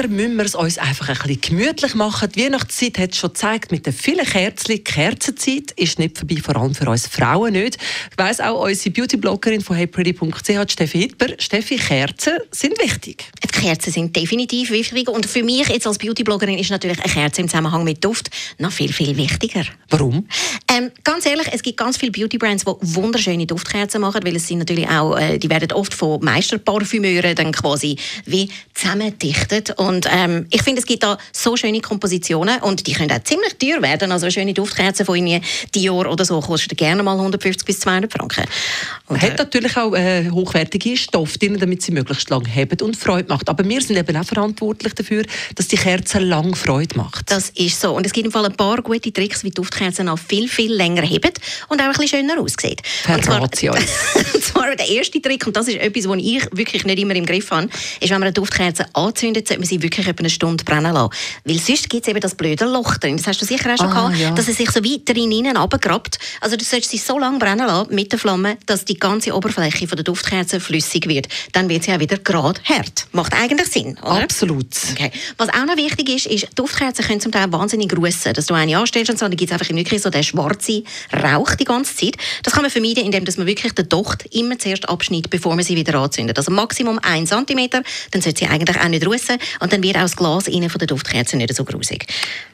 Winter müssen wir es uns einfach ein bisschen gemütlich machen. Die Weihnachtszeit hat es schon gezeigt, mit den vielen Kerzen. Die Kerzenzeit ist nicht vorbei, vor allem für uns Frauen nicht. Ich weiss auch, unsere Beauty-Bloggerin von heypretty.ch, Steffi Hitber. Steffi, Kerzen sind wichtig. Die Kerzen sind definitiv wichtig. Und für mich jetzt als Beauty-Bloggerin ist natürlich eine Kerze im Zusammenhang mit Duft noch viel, viel wichtiger. Warum? Ähm, ganz ehrlich, es gibt ganz viele Beauty-Brands, die wunderschöne Duftkerzen machen, weil es sind natürlich auch, äh, die werden oft von Meisterparfümeuren dann quasi wie zusammengedichtet verarbeitet. Und ähm, ich finde, es gibt da so schöne Kompositionen und die können auch ziemlich teuer werden. Also eine schöne Duftkerze von Ihnen Dior oder so kostet gerne mal 150 bis 200 Franken. Und, Hat äh, natürlich auch äh, hochwertige Stoffe drin, damit sie möglichst lang haben und Freude macht. Aber wir sind eben auch verantwortlich dafür, dass die Kerze lang Freude macht. Das ist so. Und es gibt im Fall ein paar gute Tricks, wie Duftkerzen noch viel, viel länger heben und auch ein bisschen schöner aussieht. Und zwar, und zwar der erste Trick, und das ist etwas, was ich wirklich nicht immer im Griff habe, ist, wenn man eine Duftkerze anzündet, sollte man sie wirklich etwa eine Stunde brennen lassen. Weil sonst gibt es eben das blöde Loch drin. Das hast du sicher auch schon ah, gehabt, ja. dass es sich so weiter in innen runtergrabt. Also du solltest sie so lange brennen lassen mit der Flamme, dass die ganze Oberfläche von der Duftkerze flüssig wird. Dann wird sie auch wieder gerade hart. Macht eigentlich Sinn, oder? Absolut. Okay. Was auch noch wichtig ist, ist, Duftkerzen können zum Teil wahnsinnig russen. Dass du eine anstellst und so, dann gibt es einfach wirklich so den schwarzen Rauch die ganze Zeit. Das kann man vermeiden, indem man wirklich den Docht immer zuerst abschneidet, bevor man sie wieder anzündet. Also Maximum 1 cm, dann sollte sie eigentlich auch nicht russen. Und dann wird auch das Glas innen von der Duftkerze nicht so grusig.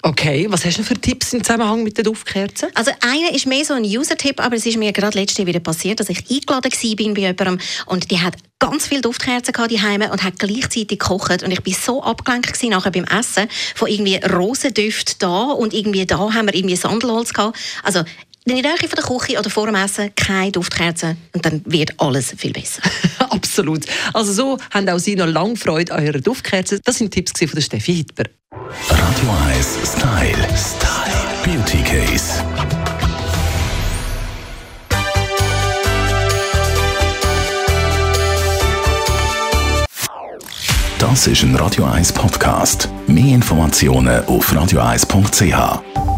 Okay, was hast du für Tipps im Zusammenhang mit der Duftkerze? Also einer ist mehr so ein User-Tipp, aber es ist mir gerade letztes wieder passiert, dass ich eingeladen war bei jemandem und die hat ganz viele Duftkerzen die Heime und hat gleichzeitig gekocht und ich bin so abgelenkt gewesen nachher beim Essen von irgendwie Rosendüft da und irgendwie da haben wir irgendwie Sandelholz gehabt. Also in der Nähe von der Küche oder vor dem Essen keine Duftkerzen und dann wird alles viel besser. Absolut. Also so haben auch Sie noch lange Freude an Ihrer Duftkerzen. Das sind Tipps von der Steffi Hitber. Radio 1 Style. Style. Beauty Case. Das ist ein Radio 1 Podcast. Mehr Informationen auf radio1.ch.